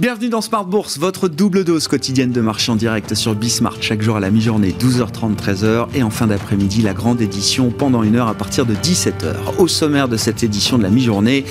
Bienvenue dans Smart Bourse, votre double dose quotidienne de marché en direct sur Bismart, chaque jour à la mi-journée, 12h30, 13h, et en fin d'après-midi, la grande édition pendant une heure à partir de 17h. Au sommaire de cette édition de la mi-journée,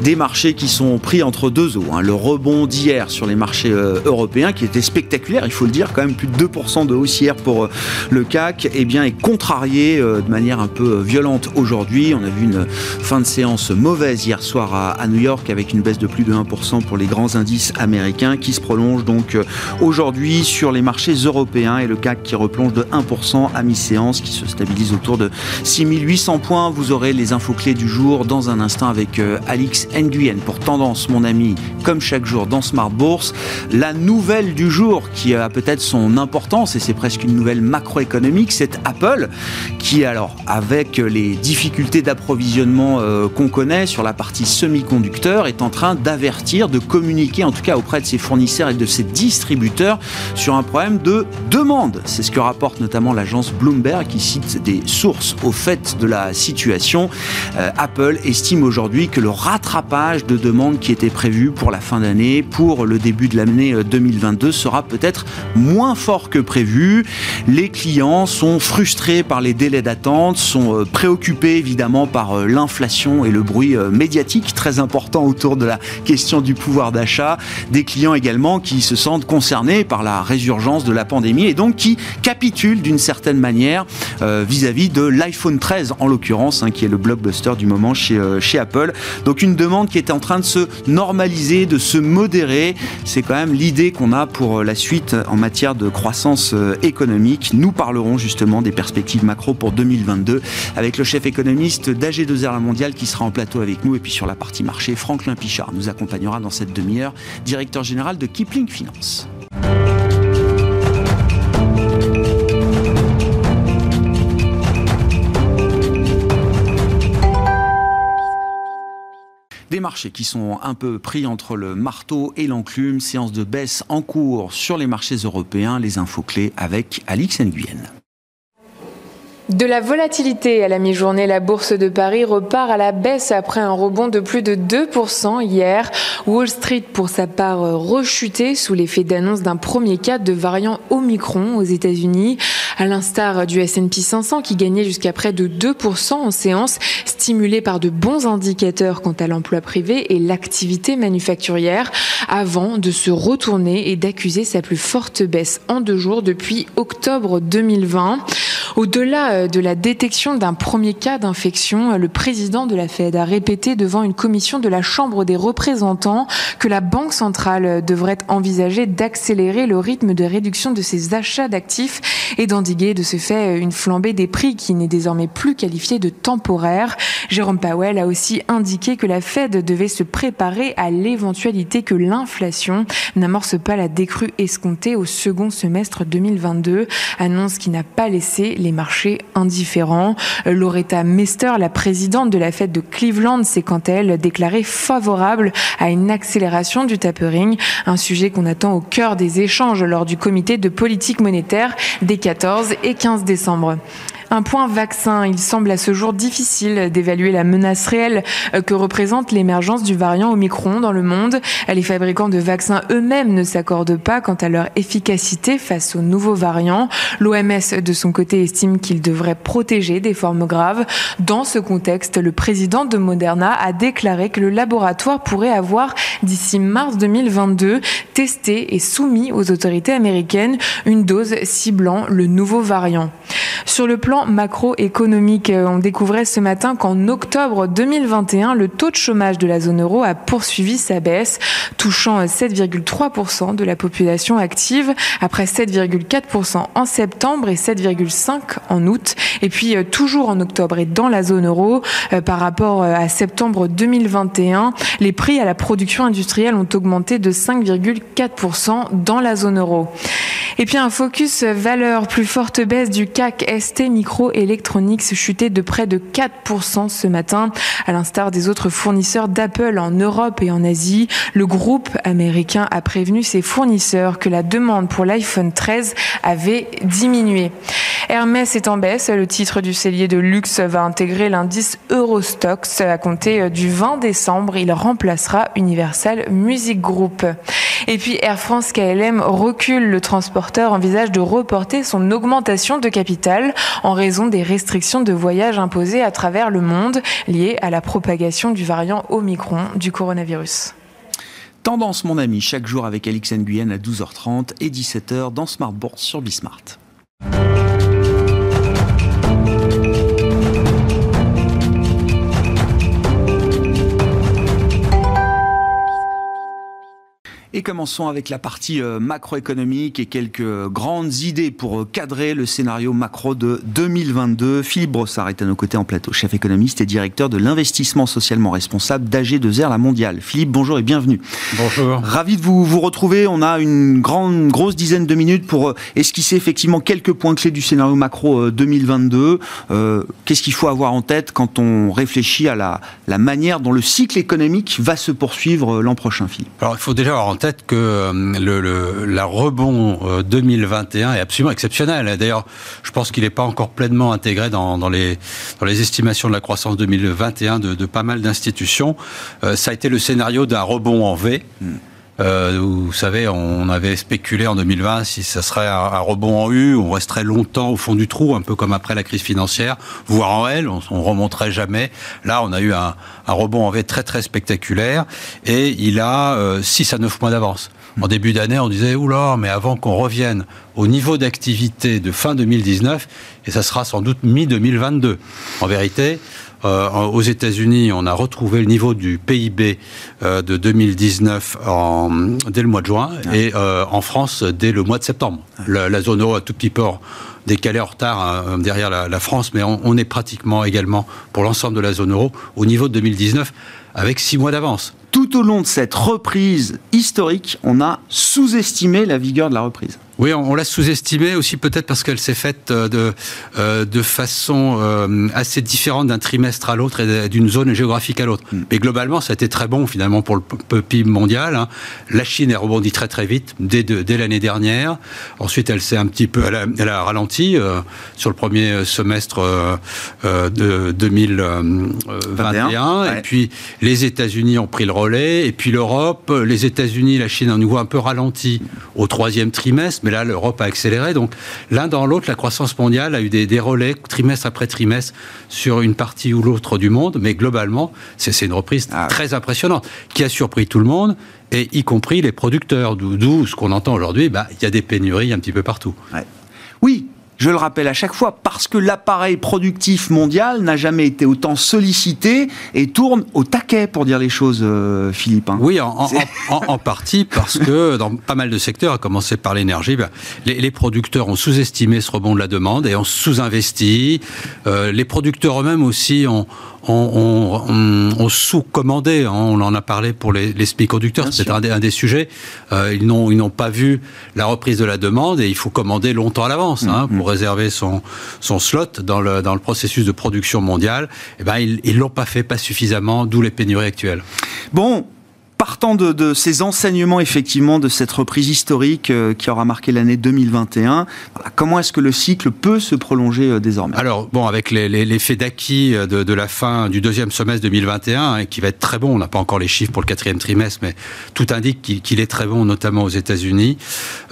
des marchés qui sont pris entre deux eaux. Hein. Le rebond d'hier sur les marchés euh, européens, qui était spectaculaire, il faut le dire, quand même plus de 2% de hausse hier pour euh, le CAC, eh bien, est contrarié euh, de manière un peu violente aujourd'hui. On a vu une fin de séance mauvaise hier soir à, à New York avec une baisse de plus de 1% pour les grands indices américains américain qui se prolonge donc euh, aujourd'hui sur les marchés européens et le CAC qui replonge de 1% à mi-séance, qui se stabilise autour de 6800 points. Vous aurez les infos clés du jour dans un instant avec euh, Alix Nguyen pour Tendance, mon ami, comme chaque jour dans Smart Bourse. La nouvelle du jour qui a peut-être son importance et c'est presque une nouvelle macroéconomique, c'est Apple qui alors avec les difficultés d'approvisionnement euh, qu'on connaît sur la partie semi-conducteur est en train d'avertir, de communiquer en tout cas auprès de ses fournisseurs et de ses distributeurs sur un problème de demande. C'est ce que rapporte notamment l'agence Bloomberg qui cite des sources au fait de la situation. Euh, Apple estime aujourd'hui que le rattrapage de demande qui était prévu pour la fin d'année, pour le début de l'année 2022, euh, sera peut-être moins fort que prévu. Les clients sont frustrés par les délais d'attente, sont euh, préoccupés évidemment par l'inflation et le bruit médiatique très important autour de la question du pouvoir d'achat des clients également qui se sentent concernés par la résurgence de la pandémie et donc qui capitulent d'une certaine manière euh, vis-à-vis de l'iPhone 13 en l'occurrence, hein, qui est le blockbuster du moment chez, euh, chez Apple. Donc une demande qui est en train de se normaliser, de se modérer. C'est quand même l'idée qu'on a pour euh, la suite en matière de croissance économique. Nous parlerons justement des perspectives macro pour 2022 avec le chef économiste d'AG2R La Mondiale qui sera en plateau avec nous et puis sur la partie marché, Franklin Pichard nous accompagnera dans cette demi-heure directeur général de Kipling Finance. Des marchés qui sont un peu pris entre le marteau et l'enclume, séance de baisse en cours sur les marchés européens, les infos clés avec Alix Nguyen. De la volatilité à la mi-journée, la bourse de Paris repart à la baisse après un rebond de plus de 2% hier. Wall Street, pour sa part, rechuté sous l'effet d'annonce d'un premier cas de variant Omicron aux États-Unis, à l'instar du S&P 500 qui gagnait jusqu'à près de 2% en séance, stimulé par de bons indicateurs quant à l'emploi privé et l'activité manufacturière, avant de se retourner et d'accuser sa plus forte baisse en deux jours depuis octobre 2020. Au-delà euh, de la détection d'un premier cas d'infection, le président de la Fed a répété devant une commission de la Chambre des représentants que la Banque centrale devrait envisager d'accélérer le rythme de réduction de ses achats d'actifs et d'endiguer de ce fait une flambée des prix qui n'est désormais plus qualifiée de temporaire. Jérôme Powell a aussi indiqué que la Fed devait se préparer à l'éventualité que l'inflation n'amorce pas la décrue escomptée au second semestre 2022, annonce qui n'a pas laissé les marchés indifférents. Loretta Mester, la présidente de la fête de Cleveland, s'est quant à elle déclarée favorable à une accélération du tapering, un sujet qu'on attend au cœur des échanges lors du comité de politique monétaire des 14 et 15 décembre. Un point vaccin. Il semble à ce jour difficile d'évaluer la menace réelle euh, que représente l'émergence du variant Omicron dans le monde. Les fabricants de vaccins eux-mêmes ne s'accordent pas quant à leur efficacité face aux nouveaux variants. L'OMS, de son côté, estime qu'il devrait protéger des formes graves. Dans ce contexte, le président de Moderna a déclaré que le laboratoire pourrait avoir, d'ici mars 2022, testé et soumis aux autorités américaines une dose ciblant le nouveau variant. Sur le plan macroéconomique, euh, on découvrait ce matin qu'en octobre 2021, le taux de chômage de la zone euro a poursuivi sa baisse, touchant 7,3% de la population active, après 7,4% en septembre et 7,5% en août. Et puis euh, toujours en octobre et dans la zone euro, euh, par rapport à septembre 2021, les prix à la production industrielle ont augmenté de 5,4% dans la zone euro. Et puis un focus valeur, plus forte baisse du CAC ST Microelectronics chuté de près de 4% ce matin, à l'instar des autres fournisseurs d'Apple en Europe et en Asie. Le groupe américain a prévenu ses fournisseurs que la demande pour l'iPhone 13 avait diminué. Hermès est en baisse. Le titre du cellier de luxe va intégrer l'indice Eurostox à compter du 20 décembre. Il remplacera Universal Music Group. Et puis Air France KLM recule. Le transporteur envisage de reporter son augmentation de capital en raison des restrictions de voyage imposées à travers le monde liées à la propagation du variant Omicron du coronavirus. Tendance, mon ami, chaque jour avec Alix Nguyen à 12h30 et 17h dans Smart Bourse sur Bismart. Et commençons avec la partie euh, macroéconomique et quelques grandes idées pour euh, cadrer le scénario macro de 2022. Philippe Brossard est à nos côtés en plateau, chef économiste et directeur de l'investissement socialement responsable d'AG2R La Mondiale. Philippe, bonjour et bienvenue. Bonjour. Ravi de vous, vous retrouver. On a une grande, grosse dizaine de minutes pour euh, esquisser effectivement quelques points clés du scénario macro 2022. Euh, Qu'est-ce qu'il faut avoir en tête quand on réfléchit à la, la manière dont le cycle économique va se poursuivre l'an prochain, Philippe? Alors, il faut déjà avoir en tête que euh, le, la rebond 2021 euh, est absolument exceptionnel. D'ailleurs, je pense qu'il n'est pas encore pleinement intégré dans, dans, les, dans les estimations de la croissance 2021 de, de pas mal d'institutions. Euh, ça a été le scénario d'un rebond en V. Hmm. Euh, vous savez, on avait spéculé en 2020 si ça serait un, rebond en U, on resterait longtemps au fond du trou, un peu comme après la crise financière, voire en L, on, on remonterait jamais. Là, on a eu un, rebond en V très très spectaculaire et il a euh, 6 à 9 mois d'avance. En début d'année, on disait, oula, mais avant qu'on revienne au niveau d'activité de fin 2019, et ça sera sans doute mi-2022. En vérité, aux États-Unis, on a retrouvé le niveau du PIB euh, de 2019 en, dès le mois de juin ah. et euh, en France dès le mois de septembre. Ah. La, la, zone euro a tout petit peu décalé en retard hein, derrière la, la, France, mais on, on, est pratiquement également pour l'ensemble de la zone euro au niveau de 2019 avec six mois d'avance. Tout au long de cette reprise historique, on a sous-estimé la vigueur de la reprise. Oui, on, on l'a sous-estimé aussi peut-être parce qu'elle s'est faite de, euh, de façon euh, assez différente d'un trimestre à l'autre et d'une zone géographique à l'autre. Mm. Mais globalement, ça a été très bon finalement pour le PIB mondial. Hein. La Chine a rebondi très très vite dès, de, dès l'année dernière. Ensuite, elle s'est un petit peu, elle a, elle a ralenti euh, sur le premier semestre euh, de 2021. Ouais. Et puis les États-Unis ont pris le relais. Et puis l'Europe, les États-Unis, la Chine, nous voit un peu ralenti au troisième trimestre. Mais là, l'Europe a accéléré. Donc, l'un dans l'autre, la croissance mondiale a eu des, des, relais trimestre après trimestre sur une partie ou l'autre du monde. Mais globalement, c'est une reprise ah. très impressionnante qui a surpris tout le monde et y compris les producteurs. D'où ce qu'on entend aujourd'hui, bah, il y a des pénuries un petit peu partout. Ouais. Je le rappelle à chaque fois, parce que l'appareil productif mondial n'a jamais été autant sollicité et tourne au taquet, pour dire les choses, euh, Philippe. Hein. Oui, en, en, en, en, partie parce que dans pas mal de secteurs, à commencer par l'énergie, ben, les, les, producteurs ont sous-estimé ce rebond de la demande et ont sous-investi. Euh, les producteurs eux-mêmes aussi ont, on, on, on sous-commandé, hein, on en a parlé pour les, les semi-conducteurs, c'est un, un, des sujets. Euh, ils n'ont pas vu la reprise de la demande et il faut commander longtemps à l'avance hein, mmh, pour réserver son, son slot dans le, dans le processus de production mondiale. Et eh ben, ils ne l'ont pas fait, pas suffisamment, d'où les pénuries actuelles. Bon, partant de, de, ces enseignements effectivement de cette reprise historique euh, qui aura marqué l'année 2021, voilà, comment est-ce que le cycle peut se prolonger euh, désormais? Alors bon, avec les, les, les d'acquis euh, de, de, la fin du deuxième semestre 2021, hein, qui va être très bon, on n'a pas encore les chiffres pour le quatrième trimestre, mais tout indique qu'il qu est très bon, notamment aux États-Unis.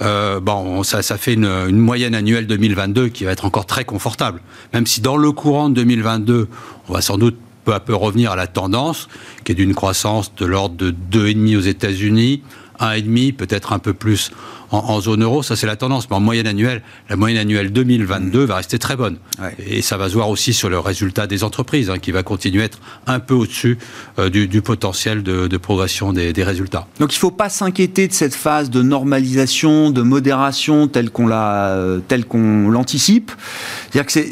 Euh, bon, ça, ça fait une, une moyenne annuelle 2022 qui va être encore très confortable, même si dans le courant de 2022, on va sans doute peu à peu revenir à la tendance, qui est d'une croissance de l'ordre de 2,5 aux États-Unis, 1,5, peut-être un peu plus en, en zone euro. Ça, c'est la tendance. Mais en moyenne annuelle, la moyenne annuelle 2022 mmh. va rester très bonne. Ouais. Et ça va se voir aussi sur le résultat des entreprises, hein, qui va continuer à être un peu au-dessus euh, du, du, potentiel de, de progression des, des, résultats. Donc il ne faut pas s'inquiéter de cette phase de normalisation, de modération telle qu'on la, euh, telle qu'on l'anticipe. C'est-à-dire que c'est,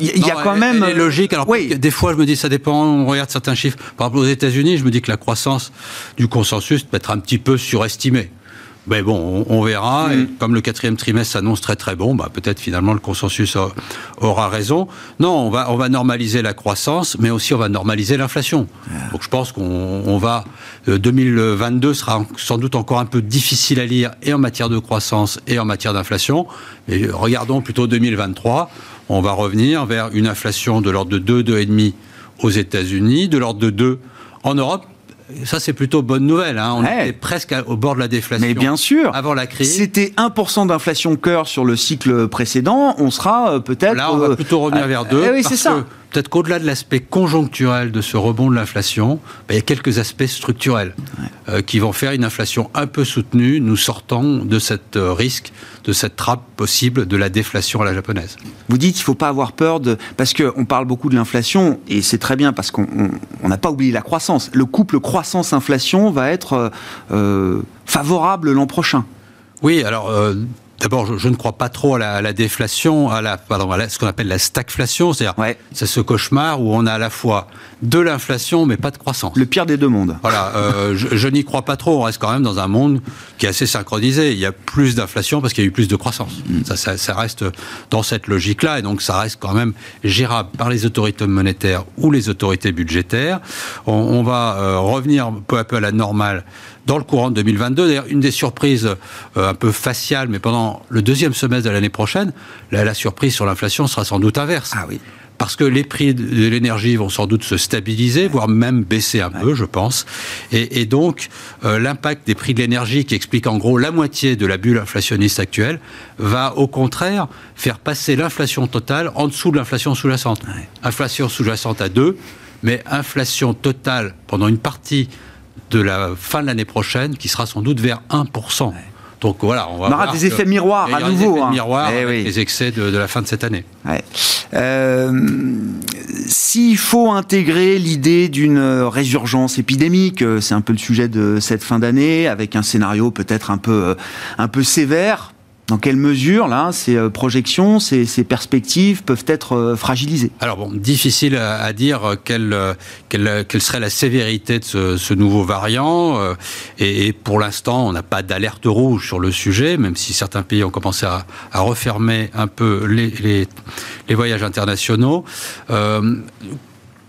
il y, a quand elle, même. Elle est logique. Alors oui. des fois, je me dis, ça dépend. On regarde certains chiffres. Par exemple, aux États-Unis, je me dis que la croissance du consensus peut être un petit peu surestimée Mais bon, on, verra. Mm. Et comme le quatrième trimestre s'annonce très très bon, bah, peut-être finalement le consensus aura raison. Non, on va, on va normaliser la croissance, mais aussi on va normaliser l'inflation. Ah. Donc je pense qu'on va... 2022 euh, sera sans doute encore un peu difficile à lire et en matière de croissance et en matière d'inflation. Mais regardons plutôt 2023. On va revenir vers une inflation de l'ordre de 2, 2,5 aux États-Unis, de l'ordre de 2 en Europe ça, c'est plutôt bonne nouvelle. Hein. On était presque au bord de la déflation. Mais bien sûr. Avant la crise. C'était 1% d'inflation cœur sur le cycle précédent. On sera euh, peut-être. Là, on va plutôt revenir vers 2. Eh oui, c'est ça peut-être qu'au-delà de l'aspect conjoncturel de ce rebond de l'inflation, ben, il y a quelques aspects structurels euh, qui vont faire une inflation un peu soutenue. Nous sortons de cet euh, risque, de cette trappe possible de la déflation à la japonaise. Vous dites qu'il ne faut pas avoir peur de... Parce qu'on parle beaucoup de l'inflation, et c'est très bien parce qu'on n'a pas oublié la croissance. Le couple croissance-inflation va être euh, favorable l'an prochain. Oui, alors D'abord, je, ne crois pas trop à la, déflation, à la, pardon, à ce qu'on appelle la stagflation, c'est-à-dire c'est ce cauchemar où on a à la fois de l'inflation mais pas de croissance. Le pire des deux mondes. Voilà, euh, je, n'y crois pas trop. On reste quand même dans un monde qui est assez synchronisé. Il y a plus d'inflation parce qu'il y a eu plus de croissance. Mm. Ça, ça, reste dans cette logique-là et donc ça reste quand même gérable par les autorités monétaires ou les autorités budgétaires. On, va euh, revenir peu à peu à la normale dans le courant de 2022. D'ailleurs, une des surprises euh, un peu faciales, mais pendant le deuxième semestre de l'année prochaine, la surprise sur l'inflation sera sans doute inverse. Ah oui parce que les prix de l'énergie vont sans doute se stabiliser, voire même baisser un peu, je pense. Et, donc, euh, l'impact des prix de l'énergie, qui explique en gros la moitié de la bulle inflationniste actuelle, va au contraire faire passer l'inflation totale en dessous de l'inflation sous-jacente. Inflation sous-jacente à 2, mais inflation totale pendant une partie de la fin de l'année prochaine qui sera sans doute vers 1%. Donc voilà, on va on aura des effets miroirs à nouveau. Des effets hein. miroirs eh les excès de, la fin de cette année. Euh, s'il faut intégrer l'idée d'une résurgence épidémique, euh, c'est un peu le sujet de cette fin d'année, avec un scénario peut-être un peu, euh, un peu sévère, dans quelle mesure, ces euh, projections, ces, perspectives peuvent être euh, fragilisées? Alors bon, difficile à, dire euh, quelle, quelle, quelle, serait la sévérité de ce, nouveau variant. Et, pour l'instant, on n'a pas d'alerte rouge sur le sujet, même si certains pays ont commencé à, refermer un peu les, les, voyages internationaux.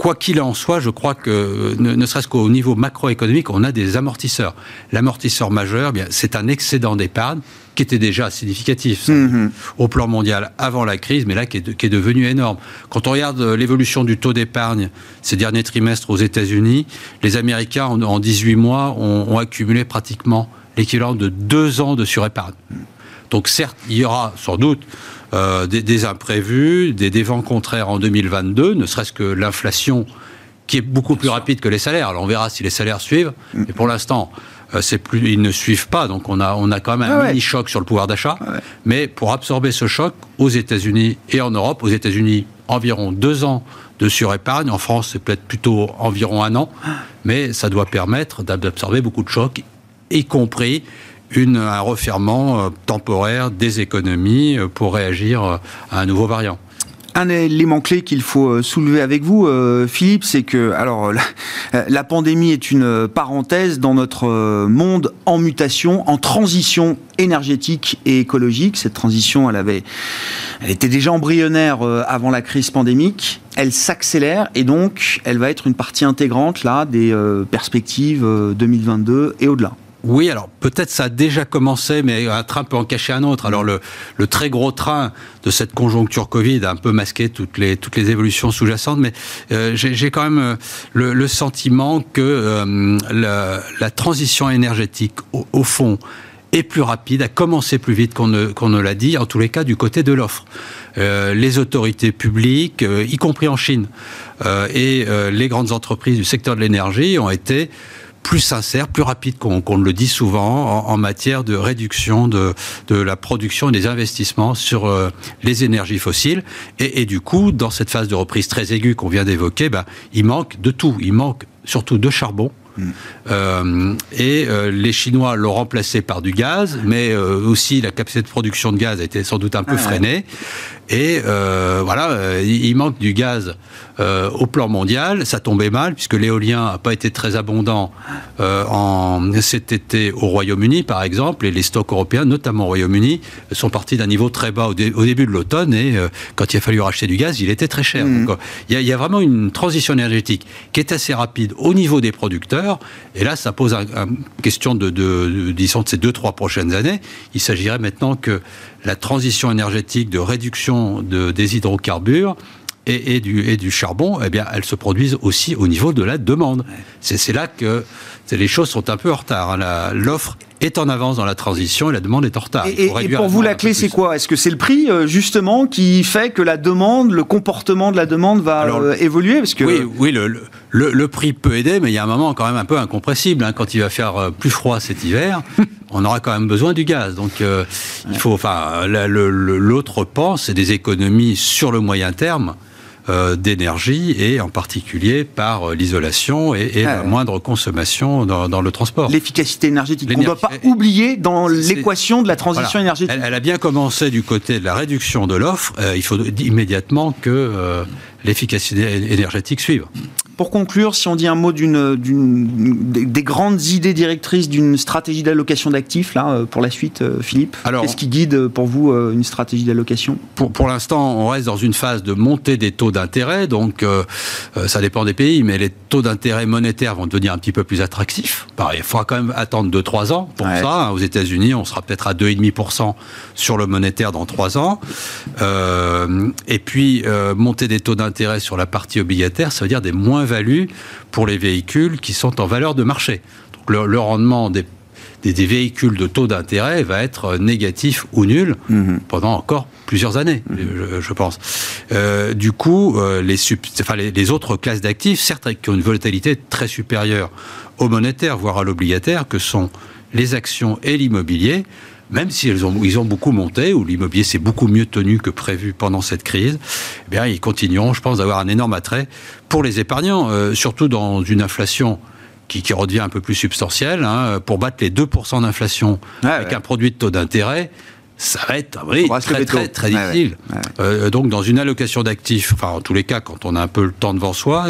Quoi qu'il en soit, je crois que ne, serait-ce qu'au niveau macroéconomique, on a des amortisseurs. L'amortisseur majeur, eh c'est un excédent d'épargne qui était déjà significatif mhm. au plan mondial avant la crise, mais là qui est, devenu énorme. Quand on regarde euh, l'évolution du taux d'épargne ces derniers trimestres aux États-Unis, les Américains en, 18 mois ont, accumulé pratiquement l'équivalent de deux ans de surépargne. Donc certes, il y aura sans doute euh, des, imprévus, des, des vents contraires en 2022, ne serait-ce que l'inflation qui est beaucoup plus rapide que les salaires. Alors on verra si les salaires suivent, mm. mais pour l'instant, euh, c'est plus, ils ne suivent pas. Donc on a, on a quand même un ah mini choc sur le pouvoir d'achat. Ah Mais pour absorber ce choc aux États-Unis et en Europe, aux États-Unis environ deux ans de surépargne. En France, c'est peut-être plutôt environ un an. Mais ça doit permettre d'absorber beaucoup de chocs, y compris un refermement euh, temporaire des économies euh, pour réagir à un nouveau variant. Un élément clé qu'il faut euh, soulever avec vous, euh, Philippe, c'est que alors la, pandémie est une parenthèse dans notre euh, monde en mutation, en transition énergétique et écologique. Cette transition, elle avait, elle était déjà embryonnaire avant la crise pandémique. Elle s'accélère et donc elle va être une partie intégrante là des perspectives 2022 et au-delà. Oui, alors peut-être ça a déjà commencé, mais un train peut en cacher un autre. Alors le, très gros train de cette conjoncture Covid a un peu masqué toutes les, toutes les évolutions sous-jacentes, mais euh, j'ai quand même euh, le, sentiment que euh, la, transition énergétique, au, fond, est plus rapide, a commencé plus vite qu'on ne, qu'on ne l'a dit, en tous les cas du côté de l'offre. les autorités publiques, y compris en Chine, et les grandes entreprises du secteur de l'énergie ont été plus sincère, plus rapide qu'on le dit souvent en, matière de réduction de, de, la production et des investissements sur euh, les énergies fossiles. Et, et, du coup, dans cette phase de reprise très aiguë qu'on vient d'évoquer, ben, il manque de tout. Il manque surtout de charbon, euh, et euh, les Chinois l'ont remplacé par du gaz, mais euh, aussi la capacité de production de gaz a été sans doute un peu ah freinée. Et euh, voilà, il manque du gaz au plan mondial. Ça tombait mal puisque l'éolien n'a pas été très abondant en cet été au Royaume-Uni, par exemple, et les stocks européens, notamment au Royaume-Uni, sont partis d'un niveau très bas au, début de l'automne. Et quand il a fallu racheter du gaz, il était très cher. Mmh. Donc, il y, a vraiment une transition énergétique qui est assez rapide au niveau des producteurs. Et là, ça pose une question de, de, disons, de ces deux, trois prochaines années. Il s'agirait maintenant que la transition énergétique de réduction de, des hydrocarbures et, du, et, du, charbon, eh bien, elle se produise aussi au niveau de la demande. C'est là que les choses sont un peu en retard. Hein. L'offre est en avance dans la transition et la demande est en retard. Et, pour vous, la clé, c'est quoi? Est-ce que c'est le prix, euh, justement, qui fait que la demande, le comportement de la demande va euh, évoluer? Parce que... Oui, oui le, le, le, prix peut aider, mais il y a un moment quand même un peu incompressible. Hein. quand il va faire euh, plus froid cet hiver, on aura quand même besoin du gaz. Donc, il faut. Enfin, l'autre pan, c'est des économies sur le moyen terme. Euh, d'énergie et en particulier par euh, l'isolation et, la ah moindre consommation dans, le transport. L'efficacité énergétique, on ne doit pas oublier dans l'équation de la transition énergétique. Elle, a bien commencé du côté de la réduction de l'offre. Euh, il faut immédiatement que l'efficacité énergétique suive. Pour conclure, si on dit un mot d'une, des grandes idées directrices d'une stratégie d'allocation d'actifs là euh, pour la suite, euh, Philippe, qu'est-ce qui guide euh, pour vous une stratégie d'allocation? Pour, pour l'instant, on reste dans une phase de montée des taux d'intérêt, donc ça dépend des pays, mais les taux d'intérêt monétaires vont devenir un petit peu plus attractifs. il faudra quand même attendre 2-3 ans pour ça. Hein. Aux États-Unis, on sera peut-être à 2,5% sur le monétaire dans 3 ans. et puis, monter des taux d'intérêt sur la partie obligataire, ça veut dire des moins pour les véhicules qui sont en valeur de marché. Donc le, rendement des, des, véhicules de taux d'intérêt va être négatif ou nul mhm. pendant encore plusieurs années, mhm. je, pense. Euh, du coup, euh, les, enfin, les, les, autres classes d'actifs, certes, qui ont une volatilité très supérieure au monétaire, voire à l'obligataire, que sont les actions et l'immobilier, même si ont, ils ont beaucoup monté, ou l'immobilier s'est beaucoup mieux tenu que prévu pendant cette crise, eh bien, ils continueront, je pense, d'avoir un énorme attrait pour les épargnants, euh, surtout dans une inflation qui, qui, redevient un peu plus substantielle. Hein, pour battre les 2% d'inflation avec un produit de taux d'intérêt, ça va être oui, très, très, très, difficile. Euh, donc, dans une allocation d'actifs, enfin, en tous les cas, quand on a un peu le temps devant soi,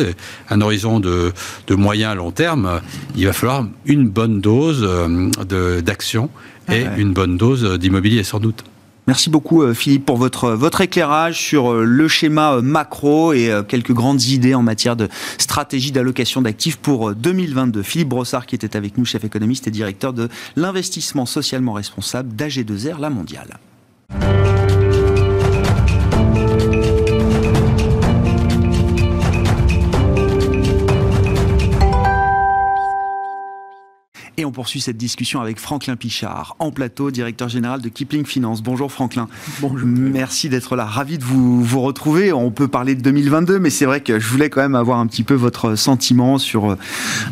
un horizon de, de moyen à long terme, il va falloir une bonne dose euh, d'actions et une bonne dose d'immobilier sans doute. Merci beaucoup euh, Philippe pour votre, votre éclairage sur euh, le schéma euh, macro et quelques grandes idées en matière de stratégie d'allocation d'actifs pour 2022. Philippe Brossard qui était avec nous, chef économiste et directeur de l'investissement socialement responsable d'AG2R La Mondiale. Et on poursuit cette discussion avec Franklin Pichard, en plateau, directeur général de Kipling Finance. Bonjour Franklin. Bonjour. Merci d'être là. Ravi de vous, vous retrouver. On peut parler de 2022, mais c'est vrai que je voulais quand même avoir un petit peu votre sentiment sur euh,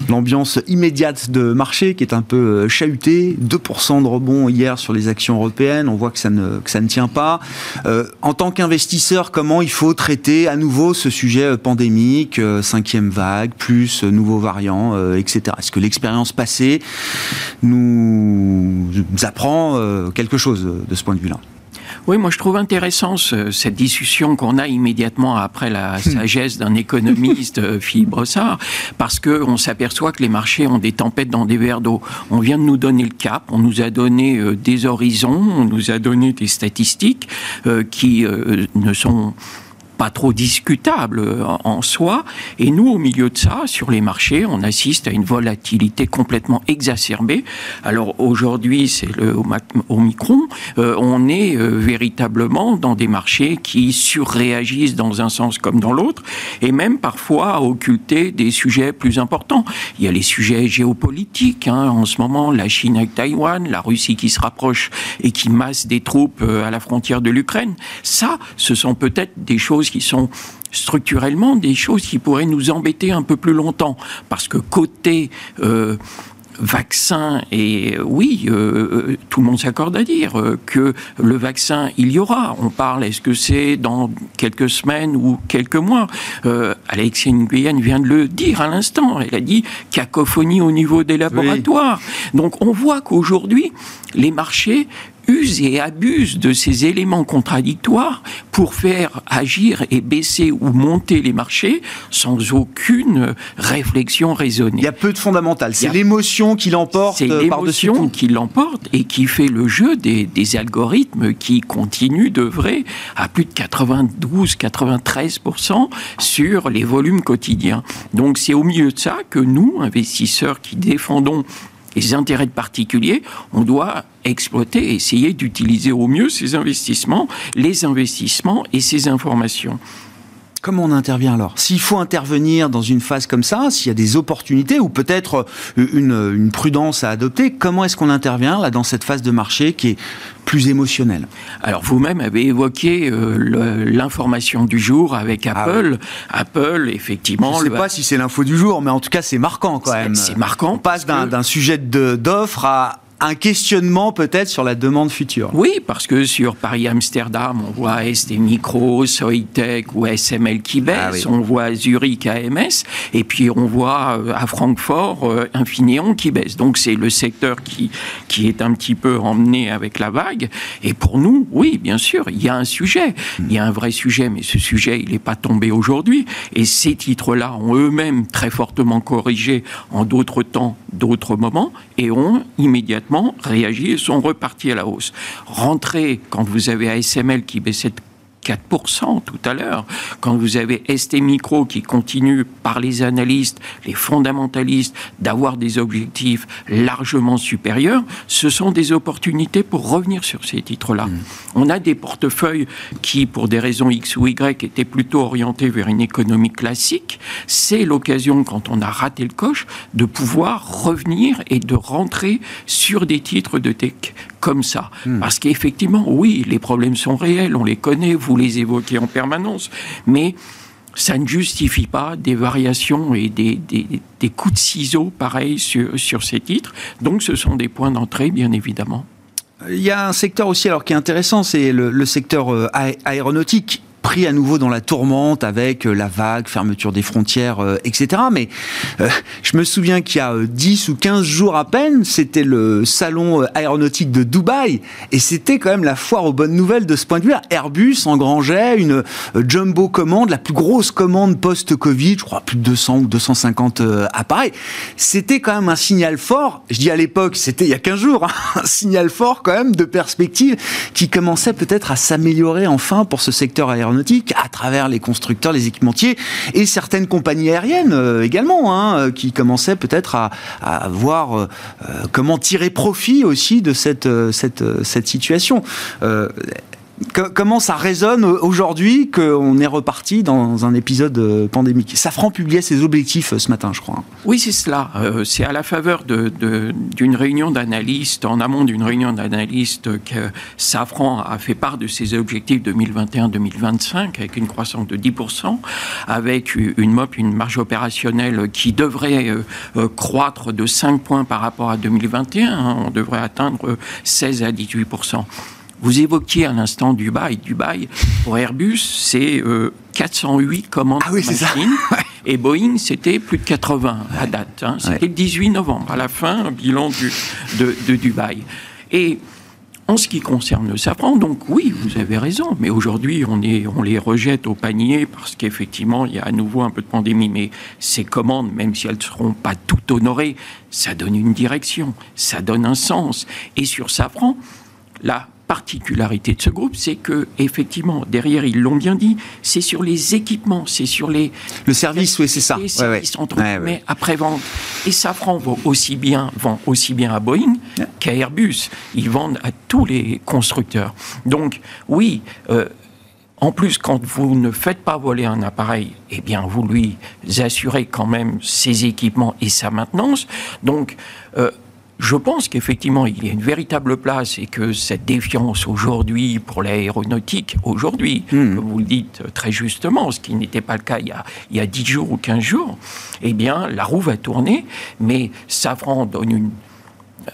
l'ambiance immédiate de marché qui est un peu euh, chahutée. 2% de rebond hier sur les actions européennes. On voit que ça ne, que ça ne tient pas. Euh, en tant qu'investisseur, comment il faut traiter à nouveau ce sujet pandémique, cinquième vague, plus nouveaux variants, etc. Est-ce que l'expérience passée nous apprend euh, quelque chose de ce point de vue-là. Oui, moi je trouve intéressant cette discussion qu'on a immédiatement après la hmm. sagesse d'un économiste, euh, Philippe Brossard, parce qu'on s'aperçoit que les marchés ont des tempêtes dans des verres d'eau. On vient de nous donner le cap, on nous a donné euh, des horizons, on nous a donné des statistiques qui ne sont pas trop discutable euh, en soi. Et nous, au milieu de ça, sur les marchés, on assiste à une volatilité complètement exacerbée. Alors aujourd'hui, c'est le Omicron. Euh, on est euh, véritablement dans des marchés qui surréagissent dans un sens comme dans l'autre, et même parfois à occulter des sujets plus importants. Il y a les sujets géopolitiques. Hein, en ce moment, la Chine avec Taïwan, la Russie qui se rapproche et qui masse des troupes à la frontière de l'Ukraine. Ça, ce sont peut-être des choses qui sont structurellement des choses qui pourraient nous embêter un peu plus longtemps. Parce que côté euh, vaccin, et euh, oui, euh, tout le monde s'accorde à dire que le vaccin, il y aura. On parle, est-ce que c'est dans quelques semaines ou quelques mois? Alexia Nguyen vient de le dire à l'instant. Elle a dit cacophonie au niveau des laboratoires. Donc on voit qu'aujourd'hui, les marchés use et abuse de ces éléments contradictoires pour faire agir et baisser ou monter les marchés sans aucune réflexion raisonnée. Il y a peu de fondamental. C'est l'émotion qui l'emporte C'est euh, l'émotion qui l'emporte et qui fait le jeu des, des algorithmes qui continuent d'œuvrer à plus de 92-93% sur les volumes quotidiens. Donc c'est au milieu de ça que nous, investisseurs qui défendons les intérêts de particuliers, on doit exploiter, essayer d'utiliser au mieux ces investissements, les investissements et ces informations. Comment on intervient alors? S'il faut intervenir dans une phase comme ça, s'il y a des opportunités ou peut-être euh, une, une, prudence à adopter, comment est-ce qu'on intervient là dans cette phase de marché qui est plus émotionnelle? Alors vous-même avez évoqué euh, l'information du jour avec Apple. Ah oui. Apple, effectivement. Je ne sais le... pas si c'est l'info du jour, mais en tout cas c'est marquant quand même. C'est marquant. On passe d'un que... sujet d'offre à un questionnement peut-être sur la demande future. Oui, parce que sur Paris-Amsterdam, on voit ST Micro, Soitec ou SML qui baisse, ah oui. on voit Zurich AMS, et puis on voit à Francfort Infineon qui baisse. Donc c'est le secteur qui, qui est un petit peu emmené avec la vague. Et pour nous, oui, bien sûr, il y a un sujet. Il y a un vrai sujet, mais ce sujet, il n'est pas tombé aujourd'hui. Et ces titres-là ont eux-mêmes très fortement corrigé en d'autres temps, d'autres moments, et ont immédiatement réagi et sont repartis à la hausse. Rentrer quand vous avez ASML qui baissait de 4% tout à l'heure. Quand vous avez ST Micro qui continue par les analystes, les fondamentalistes, d'avoir des objectifs largement supérieurs, ce sont des opportunités pour revenir sur ces titres-là. Mmh. On a des portefeuilles qui, pour des raisons X ou Y, étaient plutôt orientés vers une économie classique. C'est l'occasion, quand on a raté le coche, de pouvoir revenir et de rentrer sur des titres de tech comme ça. Mmh. Parce qu'effectivement, oui, les problèmes sont réels, on les connaît, vous les évoquez en permanence, mais ça ne justifie pas des variations et des, des, des coups de ciseaux pareils sur, sur ces titres. Donc ce sont des points d'entrée, bien évidemment. Il y a un secteur aussi alors qui est intéressant, c'est le, le, secteur euh, aéronautique pris à nouveau dans la tourmente avec euh, la vague, fermeture des frontières, euh, etc. Mais euh, je me souviens qu'il y a 10 ou 15 jours à peine, c'était le salon aéronautique de Dubaï et c'était quand même la foire aux bonnes nouvelles de ce point de vue. Airbus engrangeait une jumbo commande, la plus grosse commande post-Covid, je crois plus de 200 ou 250 appareils. C'était quand même un signal fort. Je dis à l'époque, c'était il y a 15 jours, hein, un signal fort quand même de perspective qui commençait peut-être à s'améliorer enfin pour ce secteur aéronautique à travers les constructeurs, les équipementiers et certaines compagnies aériennes euh, également, hein, qui commençaient peut-être à, voir euh, comment tirer profit aussi de cette situation. Euh, comment ça résonne aujourd'hui qu'on est reparti dans un épisode euh, pandémique? Safran publiait ses objectifs euh, ce matin, je crois. Oui, c'est cela. Euh, c'est à la faveur d'une réunion d'analystes, en amont d'une réunion d'analystes, que Safran a fait part de ses objectifs 2021-2025 avec une croissance de 10%, avec une MOP, une marge opérationnelle qui devrait croître de 5 points par rapport à 2021. On devrait atteindre 16 à 18%. Vous évoquiez à l'instant Dubaï. Dubaï, pour Airbus, c'est euh, 408 commandes ah oui, machines. Et Boeing, c'était plus de 80 à date. Hein. C'était le 18 novembre, à la fin, bilan du, de, de, Dubaï. Et en ce qui concerne le safran, donc oui, vous avez raison, mais aujourd'hui, on, on les rejette au panier parce qu'effectivement, il y a à nouveau un peu de pandémie. Mais ces commandes, même si elles ne seront pas toutes honorées, ça donne une direction, ça donne un sens. Et sur safran, là, particularité de ce groupe, c'est que effectivement derrière ils l'ont bien dit, c'est sur les équipements, c'est sur les le service, oui c'est ça, les services ouais, entre ouais, mais après vente. Et Safran vend aussi bien vend aussi bien à Boeing qu'à Airbus. Ils vendent à tous les constructeurs. Donc oui. Euh, en plus, quand vous ne faites pas voler un appareil, eh bien, vous lui assurez quand même ses équipements et sa maintenance. Donc, euh, je pense qu'effectivement, il y a une véritable place et que cette défiance aujourd'hui pour l'aéronautique, aujourd'hui, mmh. comme vous le dites très justement, ce qui n'était pas le cas il y, a, il y a 10 jours ou 15 jours, eh bien, la roue va tourner, mais Safran donne une,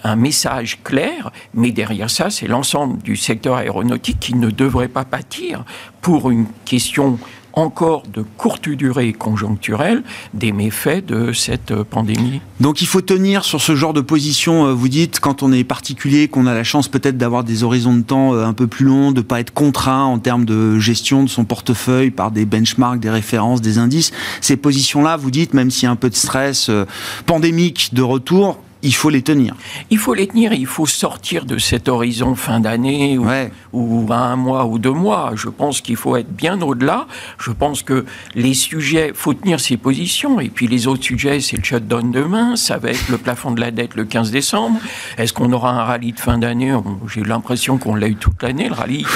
un message clair, mais derrière ça, c'est l'ensemble du secteur aéronautique qui ne devrait pas pâtir pour une question encore de courte durée conjoncturelle des méfaits de cette pandémie. Donc il faut tenir sur ce genre de position, vous dites, quand on est particulier, qu'on a la chance peut-être d'avoir des horizons de temps un peu plus longs, de pas être contraint en termes de gestion de son portefeuille par des benchmarks, des références, des indices. Ces positions-là, vous dites, même s'il y a un peu de stress euh, pandémique de retour, il faut les tenir. Il faut les tenir, il faut sortir de cet horizon fin d'année ou, ou, un mois ou deux mois. Je pense qu'il faut être bien au-delà. Je pense que les sujets, faut tenir ses positions. Et puis les autres sujets, c'est le shutdown demain, ça va être le plafond de la dette le 15 décembre. Est-ce qu'on aura un rallye de fin d'année? J'ai l'impression qu'on l'a eu toute l'année, le rallye.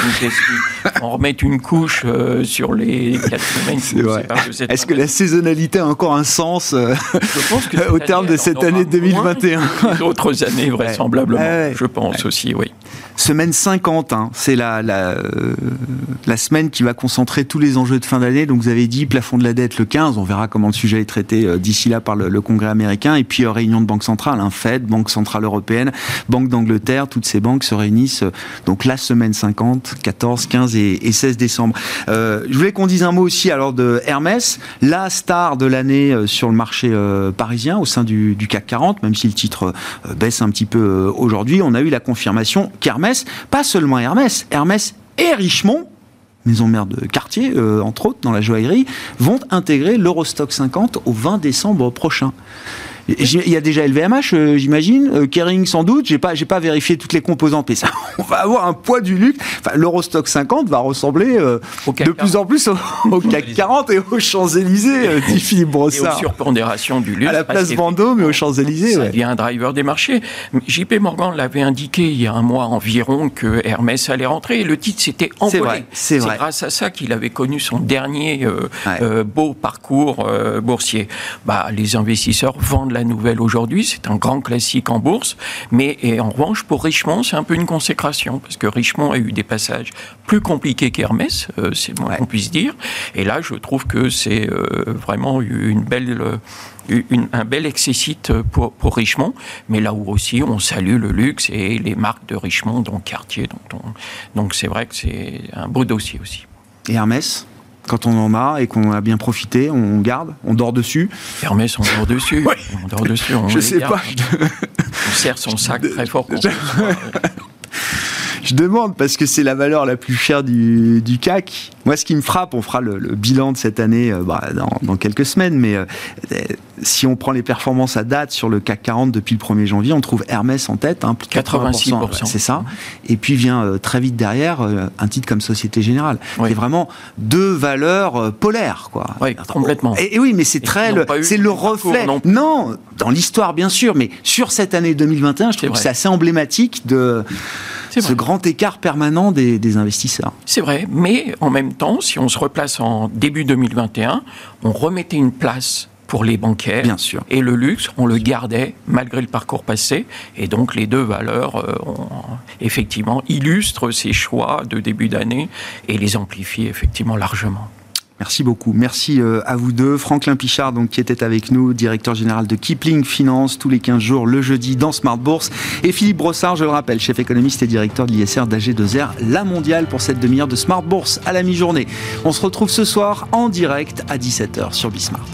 on remet une couche euh, sur les quatre semaines. Est-ce que la saisonnalité a encore un sens euh, au terme de cette année 2021 D'autres années, vraisemblablement, je pense aussi, oui. Semaine 50, hein, c'est la, la, euh, la, semaine qui va concentrer tous les enjeux de fin d'année. Donc vous avez dit plafond de la dette le 15, on verra comment le sujet est traité euh, d'ici là par le, Congrès américain. Et puis euh, réunion de banque centrale, hein, Fed, Banque centrale européenne, Banque d'Angleterre, toutes ces banques se réunissent donc la semaine 50, 14, 15 et, 16 décembre. je voulais qu'on dise un mot aussi alors de Hermès, la star de l'année sur le marché parisien au sein du, du CAC 40, même si le titre baisse un petit peu aujourd'hui. On a eu la confirmation qu'Hermès pas seulement Hermès, Hermès et Richemont, maison mère de quartier, euh, entre autres, dans la joaillerie, vont intégrer l'Eurostock 50 au 20 décembre prochain. Il y a déjà LVMH, euh, j'imagine, euh, Kering sans doute. J'ai pas, j'ai pas vérifié toutes les composantes, mais ça, on va avoir un poids du luxe. Enfin, l'Eurostock 50 va ressembler euh, de plus en plus au, CAC 40 et aux Champs Élysées, dit Philippe Brossard. Et aux surpondérations du luxe. À la place Vendôme et aux Champs Élysées. Ça devient un driver des marchés. JP Morgan l'avait indiqué il y a un mois environ que Hermès allait rentrer. Et le titre s'était envolé. C'est grâce à ça qu'il avait connu son dernier beau parcours boursier. Bah, les investisseurs vendent la nouvelle aujourd'hui, c'est un grand classique en bourse, mais en revanche, pour Richemont, c'est un peu une consécration, parce que Richemont a eu des passages plus compliqués qu'Hermès, euh, c'est moins qu'on puisse dire, et là, je trouve que c'est euh, vraiment une belle... Euh, un bel excessite pour, pour, Richemont, mais là où aussi on salue le luxe et les marques de Richemont, donc Cartier. Donc, donc c'est vrai que c'est un beau dossier aussi. Et Hermès? Quand on en a et qu'on a bien profité, on garde, on dort dessus. Hermès, on dort dessus. On dort dessus. On je sais pas. on serre son sac très fort. je demande parce que c'est la valeur la plus chère du, du, CAC. Moi, ce qui me frappe, on fera le, bilan de cette année euh, bah, dans, dans, quelques semaines, mais euh, si on prend les performances à date sur le CAC 40 depuis le 1er janvier, on trouve Hermès en tête, hein, 86%. C'est ça. Et puis vient euh, très vite derrière un titre comme Société Générale. C'est vraiment deux valeurs polaires, quoi. Oui, complètement. Et, oui, mais c'est très, c'est le reflet. Non, dans l'histoire bien sûr, mais sur cette année 2021, je trouve que c'est assez emblématique de ce grand écart permanent des, investisseurs. C'est vrai, mais en même temps, si on se replace en début 2021, on remettait une place pour les bancaires. Bien sûr. Et le luxe, on le gardait malgré le parcours passé. Et donc les deux valeurs, euh, effectivement, illustrent ces choix de début d'année et les amplifient effectivement largement. Merci beaucoup. Merci euh, à vous deux. Franklin Pichard, donc, qui était avec nous, directeur général de Kipling Finance, tous les 15 jours, le jeudi, dans Smart Bourse. Et Philippe Brossard, je le rappelle, chef économiste et directeur de l'ISR d'AG2R, la mondiale pour cette demi-heure de Smart Bourse à la mi-journée. On se retrouve ce soir en direct à 17h sur Bismart.